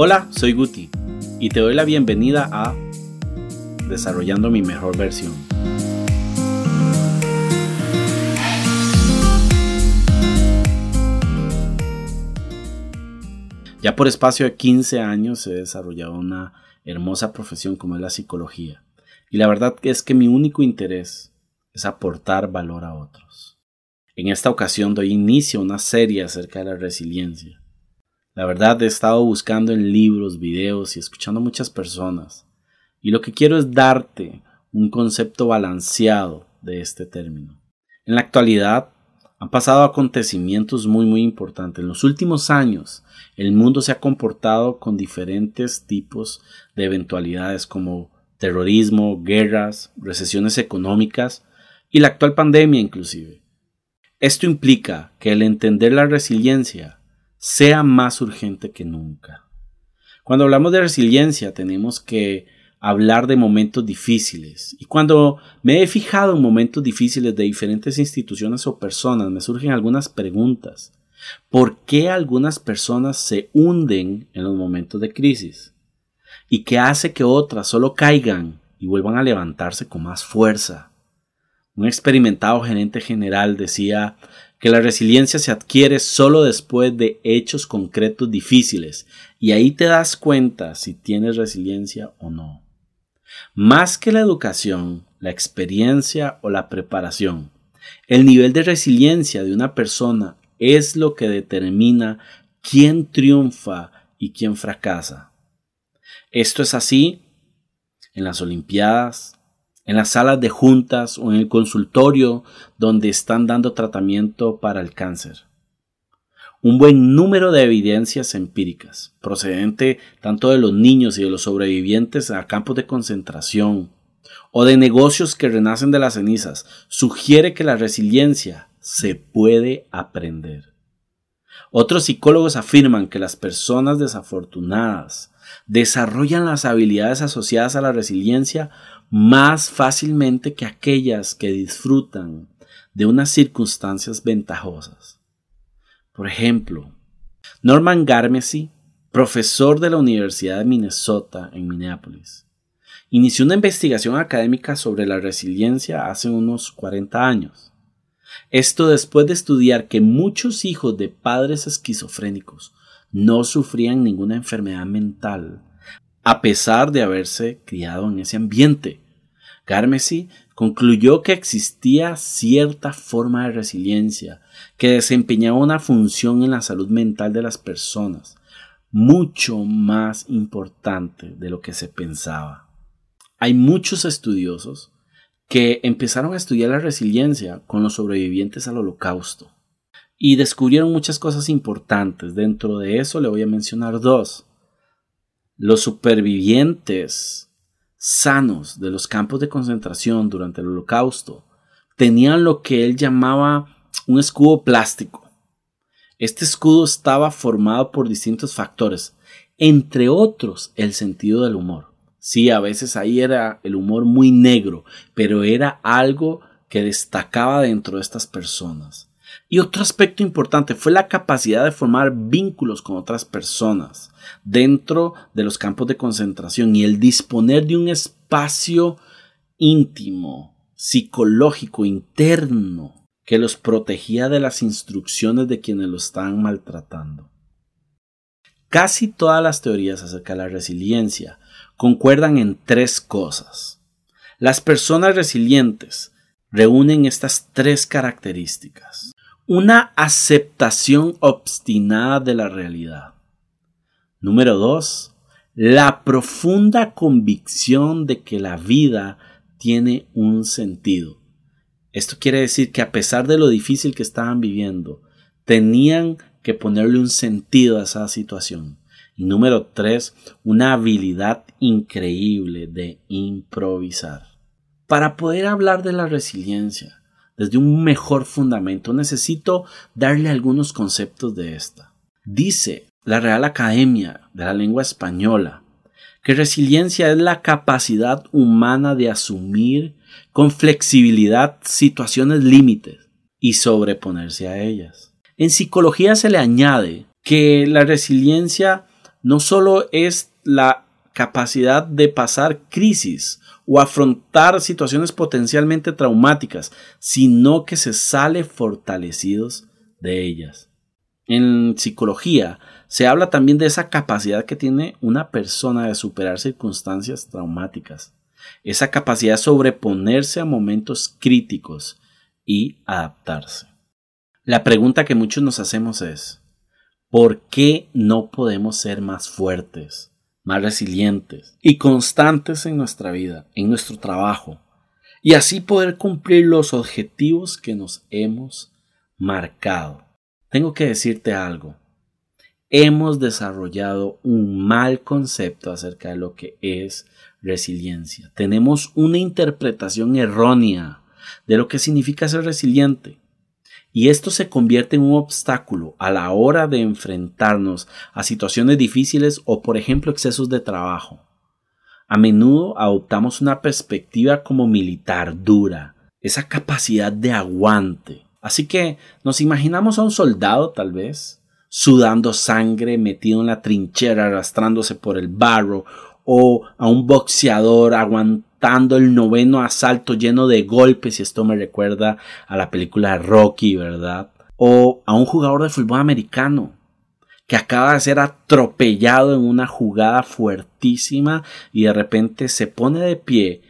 Hola, soy Guti y te doy la bienvenida a Desarrollando mi mejor versión. Ya por espacio de 15 años he desarrollado una hermosa profesión como es la psicología. Y la verdad es que mi único interés es aportar valor a otros. En esta ocasión doy inicio a una serie acerca de la resiliencia la verdad he estado buscando en libros, videos y escuchando a muchas personas. Y lo que quiero es darte un concepto balanceado de este término. En la actualidad han pasado acontecimientos muy muy importantes. En los últimos años el mundo se ha comportado con diferentes tipos de eventualidades como terrorismo, guerras, recesiones económicas y la actual pandemia inclusive. Esto implica que el entender la resiliencia sea más urgente que nunca. Cuando hablamos de resiliencia tenemos que hablar de momentos difíciles. Y cuando me he fijado en momentos difíciles de diferentes instituciones o personas, me surgen algunas preguntas. ¿Por qué algunas personas se hunden en los momentos de crisis? ¿Y qué hace que otras solo caigan y vuelvan a levantarse con más fuerza? Un experimentado gerente general decía que la resiliencia se adquiere solo después de hechos concretos difíciles y ahí te das cuenta si tienes resiliencia o no. Más que la educación, la experiencia o la preparación, el nivel de resiliencia de una persona es lo que determina quién triunfa y quién fracasa. Esto es así en las Olimpiadas, en las salas de juntas o en el consultorio donde están dando tratamiento para el cáncer. Un buen número de evidencias empíricas, procedente tanto de los niños y de los sobrevivientes a campos de concentración o de negocios que renacen de las cenizas, sugiere que la resiliencia se puede aprender. Otros psicólogos afirman que las personas desafortunadas desarrollan las habilidades asociadas a la resiliencia más fácilmente que aquellas que disfrutan de unas circunstancias ventajosas. Por ejemplo, Norman Garmesy, profesor de la Universidad de Minnesota en Minneapolis, inició una investigación académica sobre la resiliencia hace unos 40 años. Esto después de estudiar que muchos hijos de padres esquizofrénicos no sufrían ninguna enfermedad mental a pesar de haberse criado en ese ambiente. Garmesy concluyó que existía cierta forma de resiliencia que desempeñaba una función en la salud mental de las personas, mucho más importante de lo que se pensaba. Hay muchos estudiosos que empezaron a estudiar la resiliencia con los sobrevivientes al holocausto y descubrieron muchas cosas importantes. Dentro de eso le voy a mencionar dos los supervivientes sanos de los campos de concentración durante el holocausto tenían lo que él llamaba un escudo plástico. Este escudo estaba formado por distintos factores, entre otros el sentido del humor. Sí, a veces ahí era el humor muy negro, pero era algo que destacaba dentro de estas personas. Y otro aspecto importante fue la capacidad de formar vínculos con otras personas dentro de los campos de concentración y el disponer de un espacio íntimo, psicológico, interno, que los protegía de las instrucciones de quienes lo estaban maltratando. Casi todas las teorías acerca de la resiliencia concuerdan en tres cosas. Las personas resilientes reúnen estas tres características una aceptación obstinada de la realidad. Número dos, la profunda convicción de que la vida tiene un sentido. Esto quiere decir que a pesar de lo difícil que estaban viviendo, tenían que ponerle un sentido a esa situación. Y número tres, una habilidad increíble de improvisar. Para poder hablar de la resiliencia, desde un mejor fundamento, necesito darle algunos conceptos de esta. Dice la Real Academia de la Lengua Española que resiliencia es la capacidad humana de asumir con flexibilidad situaciones límites y sobreponerse a ellas. En psicología se le añade que la resiliencia no solo es la capacidad de pasar crisis o afrontar situaciones potencialmente traumáticas, sino que se sale fortalecidos de ellas. En psicología se habla también de esa capacidad que tiene una persona de superar circunstancias traumáticas, esa capacidad de sobreponerse a momentos críticos y adaptarse. La pregunta que muchos nos hacemos es, ¿por qué no podemos ser más fuertes, más resilientes y constantes en nuestra vida, en nuestro trabajo, y así poder cumplir los objetivos que nos hemos marcado? Tengo que decirte algo. Hemos desarrollado un mal concepto acerca de lo que es resiliencia. Tenemos una interpretación errónea de lo que significa ser resiliente y esto se convierte en un obstáculo a la hora de enfrentarnos a situaciones difíciles o por ejemplo excesos de trabajo. A menudo adoptamos una perspectiva como militar dura, esa capacidad de aguante. Así que nos imaginamos a un soldado tal vez, sudando sangre, metido en la trinchera, arrastrándose por el barro, o a un boxeador aguantando el noveno asalto lleno de golpes, y esto me recuerda a la película Rocky, ¿verdad? O a un jugador de fútbol americano que acaba de ser atropellado en una jugada fuertísima y de repente se pone de pie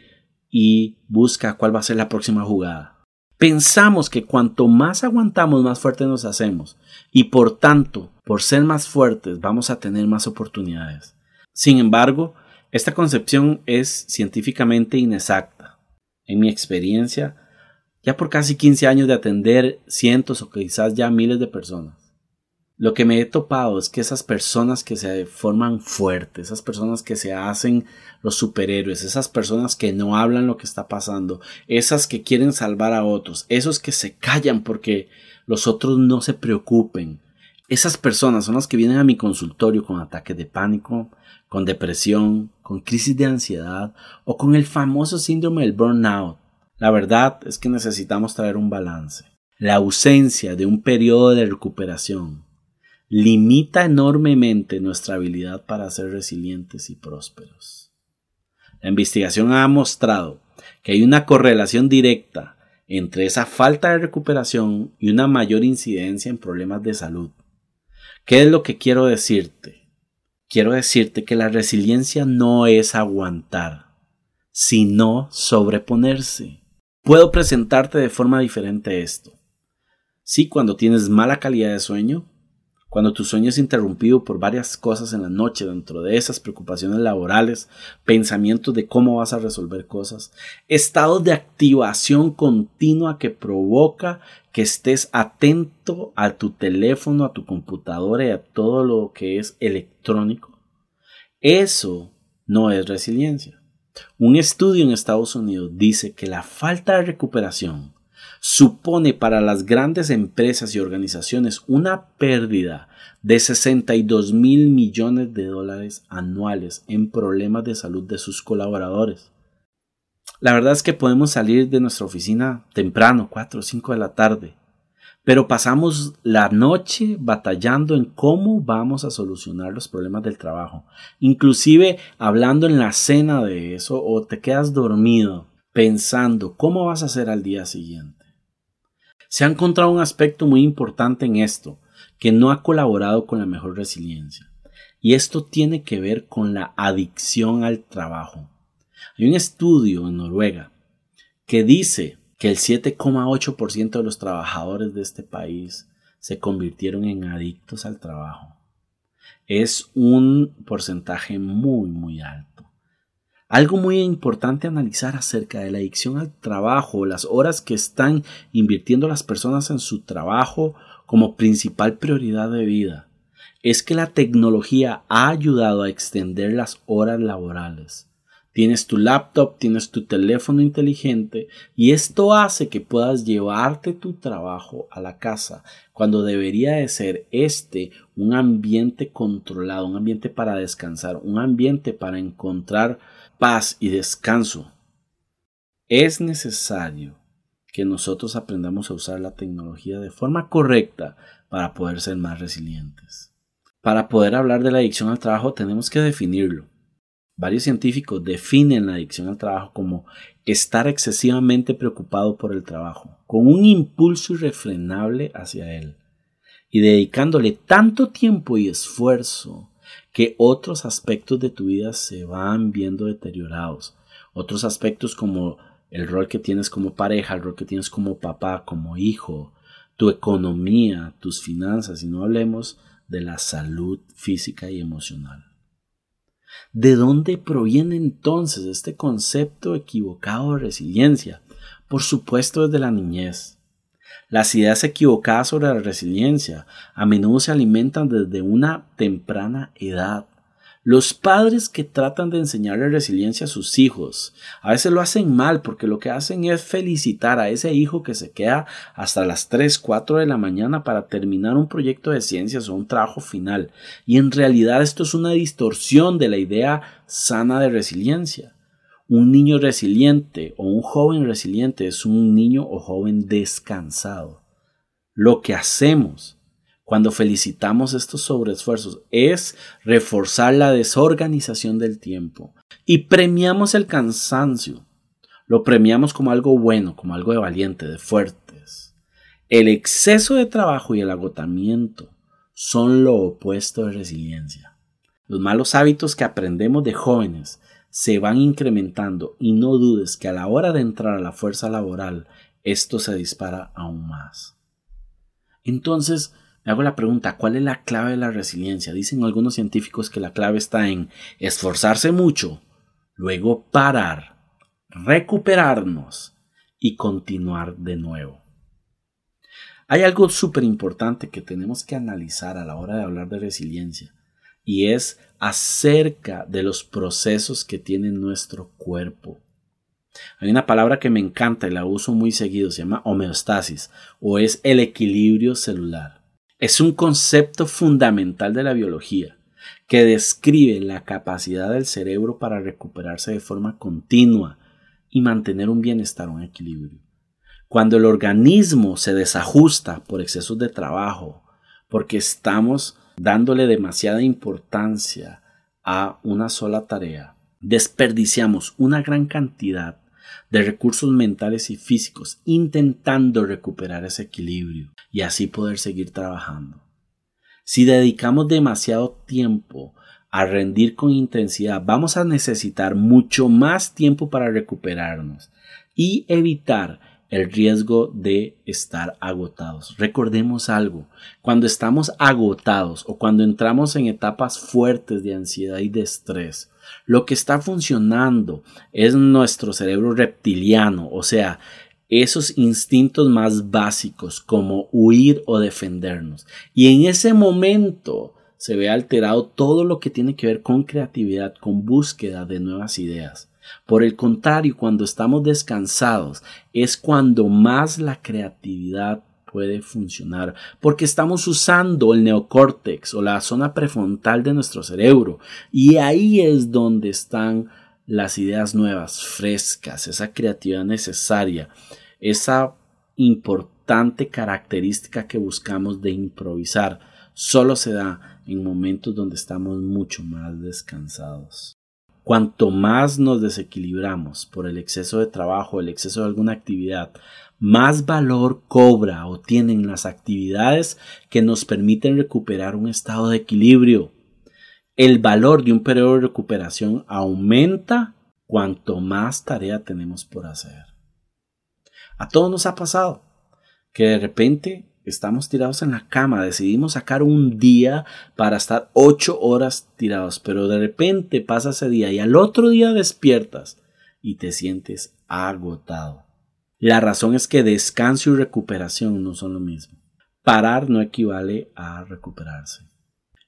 y busca cuál va a ser la próxima jugada. Pensamos que cuanto más aguantamos, más fuertes nos hacemos y por tanto, por ser más fuertes, vamos a tener más oportunidades. Sin embargo, esta concepción es científicamente inexacta. En mi experiencia, ya por casi 15 años de atender cientos o quizás ya miles de personas, lo que me he topado es que esas personas que se forman fuertes, esas personas que se hacen los superhéroes, esas personas que no hablan lo que está pasando, esas que quieren salvar a otros, esos que se callan porque los otros no se preocupen, esas personas son las que vienen a mi consultorio con ataques de pánico, con depresión, con crisis de ansiedad o con el famoso síndrome del burnout. La verdad es que necesitamos traer un balance. La ausencia de un periodo de recuperación limita enormemente nuestra habilidad para ser resilientes y prósperos. La investigación ha mostrado que hay una correlación directa entre esa falta de recuperación y una mayor incidencia en problemas de salud. ¿Qué es lo que quiero decirte? quiero decirte que la resiliencia no es aguantar, sino sobreponerse. Puedo presentarte de forma diferente esto. Sí, cuando tienes mala calidad de sueño, cuando tu sueño es interrumpido por varias cosas en la noche, dentro de esas preocupaciones laborales, pensamientos de cómo vas a resolver cosas, estados de activación continua que provoca que estés atento a tu teléfono, a tu computadora y a todo lo que es electrónico. Eso no es resiliencia. Un estudio en Estados Unidos dice que la falta de recuperación supone para las grandes empresas y organizaciones una pérdida de 62 mil millones de dólares anuales en problemas de salud de sus colaboradores. La verdad es que podemos salir de nuestra oficina temprano, 4 o 5 de la tarde, pero pasamos la noche batallando en cómo vamos a solucionar los problemas del trabajo, inclusive hablando en la cena de eso o te quedas dormido pensando cómo vas a hacer al día siguiente. Se ha encontrado un aspecto muy importante en esto, que no ha colaborado con la mejor resiliencia. Y esto tiene que ver con la adicción al trabajo. Hay un estudio en Noruega que dice que el 7,8% de los trabajadores de este país se convirtieron en adictos al trabajo. Es un porcentaje muy, muy alto. Algo muy importante analizar acerca de la adicción al trabajo, las horas que están invirtiendo las personas en su trabajo como principal prioridad de vida, es que la tecnología ha ayudado a extender las horas laborales. Tienes tu laptop, tienes tu teléfono inteligente y esto hace que puedas llevarte tu trabajo a la casa cuando debería de ser este un ambiente controlado, un ambiente para descansar, un ambiente para encontrar paz y descanso, es necesario que nosotros aprendamos a usar la tecnología de forma correcta para poder ser más resilientes. Para poder hablar de la adicción al trabajo tenemos que definirlo. Varios científicos definen la adicción al trabajo como estar excesivamente preocupado por el trabajo, con un impulso irrefrenable hacia él, y dedicándole tanto tiempo y esfuerzo que otros aspectos de tu vida se van viendo deteriorados. Otros aspectos como el rol que tienes como pareja, el rol que tienes como papá, como hijo, tu economía, tus finanzas, y no hablemos de la salud física y emocional. ¿De dónde proviene entonces este concepto equivocado de resiliencia? Por supuesto desde la niñez. Las ideas equivocadas sobre la resiliencia a menudo se alimentan desde una temprana edad. Los padres que tratan de enseñarle resiliencia a sus hijos a veces lo hacen mal porque lo que hacen es felicitar a ese hijo que se queda hasta las 3, 4 de la mañana para terminar un proyecto de ciencias o un trabajo final. Y en realidad esto es una distorsión de la idea sana de resiliencia. Un niño resiliente o un joven resiliente es un niño o joven descansado. Lo que hacemos cuando felicitamos estos sobreesfuerzos es reforzar la desorganización del tiempo y premiamos el cansancio. Lo premiamos como algo bueno, como algo de valiente, de fuertes. El exceso de trabajo y el agotamiento son lo opuesto de resiliencia. Los malos hábitos que aprendemos de jóvenes se van incrementando y no dudes que a la hora de entrar a la fuerza laboral esto se dispara aún más. Entonces, me hago la pregunta, ¿cuál es la clave de la resiliencia? Dicen algunos científicos que la clave está en esforzarse mucho, luego parar, recuperarnos y continuar de nuevo. Hay algo súper importante que tenemos que analizar a la hora de hablar de resiliencia y es acerca de los procesos que tiene nuestro cuerpo. Hay una palabra que me encanta y la uso muy seguido, se llama homeostasis o es el equilibrio celular. Es un concepto fundamental de la biología que describe la capacidad del cerebro para recuperarse de forma continua y mantener un bienestar, un equilibrio. Cuando el organismo se desajusta por excesos de trabajo, porque estamos dándole demasiada importancia a una sola tarea, desperdiciamos una gran cantidad de recursos mentales y físicos intentando recuperar ese equilibrio y así poder seguir trabajando. Si dedicamos demasiado tiempo a rendir con intensidad, vamos a necesitar mucho más tiempo para recuperarnos y evitar el riesgo de estar agotados. Recordemos algo, cuando estamos agotados o cuando entramos en etapas fuertes de ansiedad y de estrés, lo que está funcionando es nuestro cerebro reptiliano, o sea, esos instintos más básicos como huir o defendernos. Y en ese momento se ve alterado todo lo que tiene que ver con creatividad, con búsqueda de nuevas ideas. Por el contrario, cuando estamos descansados es cuando más la creatividad puede funcionar porque estamos usando el neocórtex o la zona prefrontal de nuestro cerebro y ahí es donde están las ideas nuevas, frescas, esa creatividad necesaria, esa importante característica que buscamos de improvisar, solo se da en momentos donde estamos mucho más descansados. Cuanto más nos desequilibramos por el exceso de trabajo, el exceso de alguna actividad, más valor cobra o tienen las actividades que nos permiten recuperar un estado de equilibrio. El valor de un periodo de recuperación aumenta cuanto más tarea tenemos por hacer. A todos nos ha pasado que de repente estamos tirados en la cama, decidimos sacar un día para estar ocho horas tirados, pero de repente pasa ese día y al otro día despiertas y te sientes agotado. La razón es que descanso y recuperación no son lo mismo. Parar no equivale a recuperarse.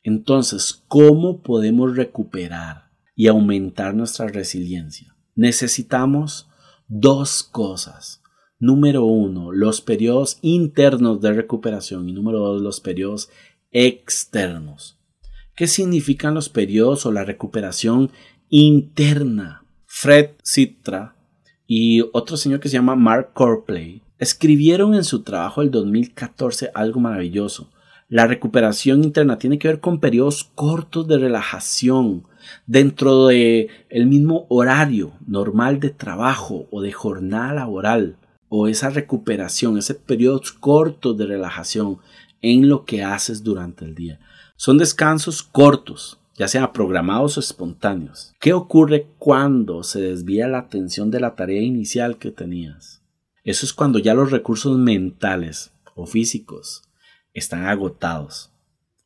Entonces, ¿cómo podemos recuperar y aumentar nuestra resiliencia? Necesitamos dos cosas. Número uno, los periodos internos de recuperación y número dos, los periodos externos. ¿Qué significan los periodos o la recuperación interna? Fred Citra y otro señor que se llama Mark Corplay escribieron en su trabajo del 2014 algo maravilloso, La recuperación interna tiene que ver con periodos cortos de relajación dentro de el mismo horario normal de trabajo o de jornada laboral o esa recuperación, ese periodos cortos de relajación en lo que haces durante el día. Son descansos cortos, ya sean programados o espontáneos. ¿Qué ocurre cuando se desvía la atención de la tarea inicial que tenías? Eso es cuando ya los recursos mentales o físicos están agotados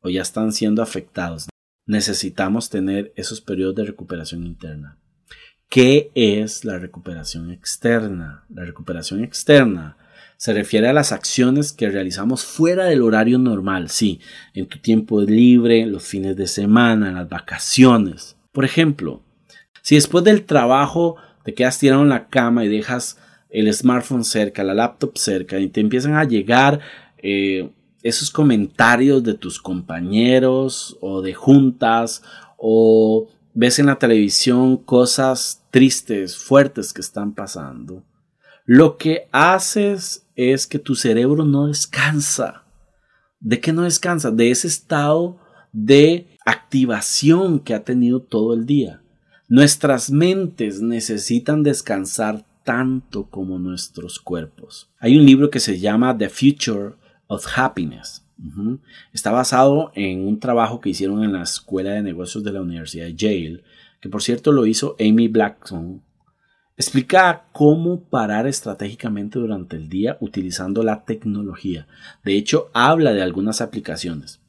o ya están siendo afectados. Necesitamos tener esos periodos de recuperación interna. ¿Qué es la recuperación externa? La recuperación externa se refiere a las acciones que realizamos fuera del horario normal, sí, en tu tiempo libre, los fines de semana, las vacaciones. Por ejemplo, si después del trabajo te quedas tirado en la cama y dejas el smartphone cerca, la laptop cerca y te empiezan a llegar eh, esos comentarios de tus compañeros o de juntas o ves en la televisión cosas tristes, fuertes que están pasando, lo que haces es que tu cerebro no descansa. ¿De qué no descansa? De ese estado de activación que ha tenido todo el día. Nuestras mentes necesitan descansar tanto como nuestros cuerpos. Hay un libro que se llama The Future of Happiness. Está basado en un trabajo que hicieron en la Escuela de Negocios de la Universidad de Yale, que por cierto lo hizo Amy Blackson. Explica cómo parar estratégicamente durante el día utilizando la tecnología. De hecho, habla de algunas aplicaciones.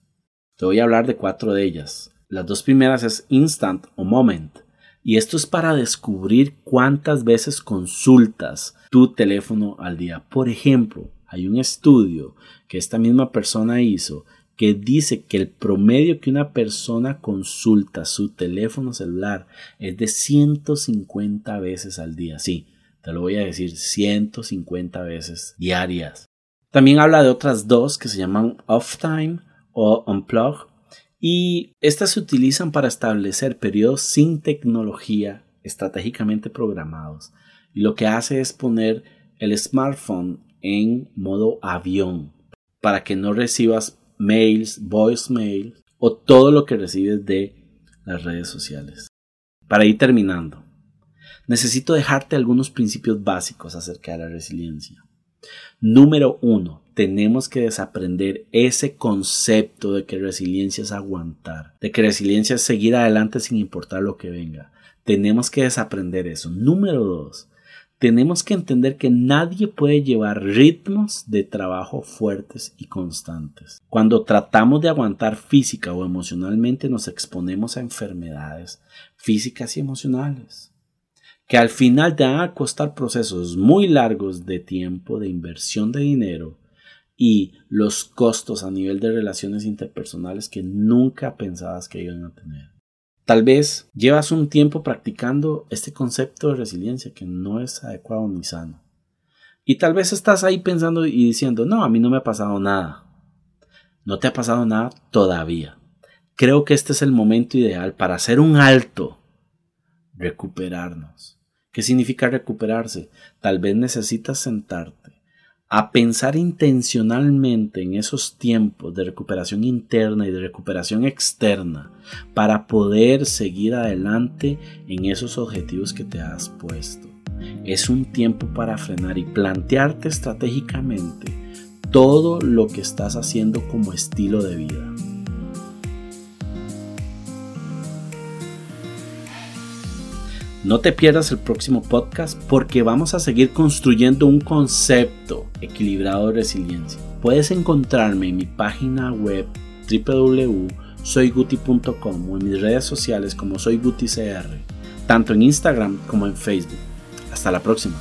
Te voy a hablar de cuatro de ellas. Las dos primeras es Instant o Moment. Y esto es para descubrir cuántas veces consultas tu teléfono al día. Por ejemplo, hay un estudio que esta misma persona hizo que dice que el promedio que una persona consulta su teléfono celular es de 150 veces al día. Sí, te lo voy a decir, 150 veces diarias. También habla de otras dos que se llaman off time o unplug y estas se utilizan para establecer periodos sin tecnología estratégicamente programados. Y lo que hace es poner el smartphone en modo avión para que no recibas mails, voicemail o todo lo que recibes de las redes sociales. Para ir terminando, necesito dejarte algunos principios básicos acerca de la resiliencia. Número uno, tenemos que desaprender ese concepto de que resiliencia es aguantar, de que resiliencia es seguir adelante sin importar lo que venga. Tenemos que desaprender eso. Número dos, tenemos que entender que nadie puede llevar ritmos de trabajo fuertes y constantes. Cuando tratamos de aguantar física o emocionalmente nos exponemos a enfermedades físicas y emocionales, que al final te van a costar procesos muy largos de tiempo, de inversión de dinero y los costos a nivel de relaciones interpersonales que nunca pensabas que iban a tener. Tal vez llevas un tiempo practicando este concepto de resiliencia que no es adecuado ni sano. Y tal vez estás ahí pensando y diciendo, no, a mí no me ha pasado nada. No te ha pasado nada todavía. Creo que este es el momento ideal para hacer un alto, recuperarnos. ¿Qué significa recuperarse? Tal vez necesitas sentarte a pensar intencionalmente en esos tiempos de recuperación interna y de recuperación externa para poder seguir adelante en esos objetivos que te has puesto. Es un tiempo para frenar y plantearte estratégicamente todo lo que estás haciendo como estilo de vida. No te pierdas el próximo podcast porque vamos a seguir construyendo un concepto equilibrado de resiliencia. Puedes encontrarme en mi página web www.soyguti.com o en mis redes sociales como soyguticr, tanto en Instagram como en Facebook. Hasta la próxima.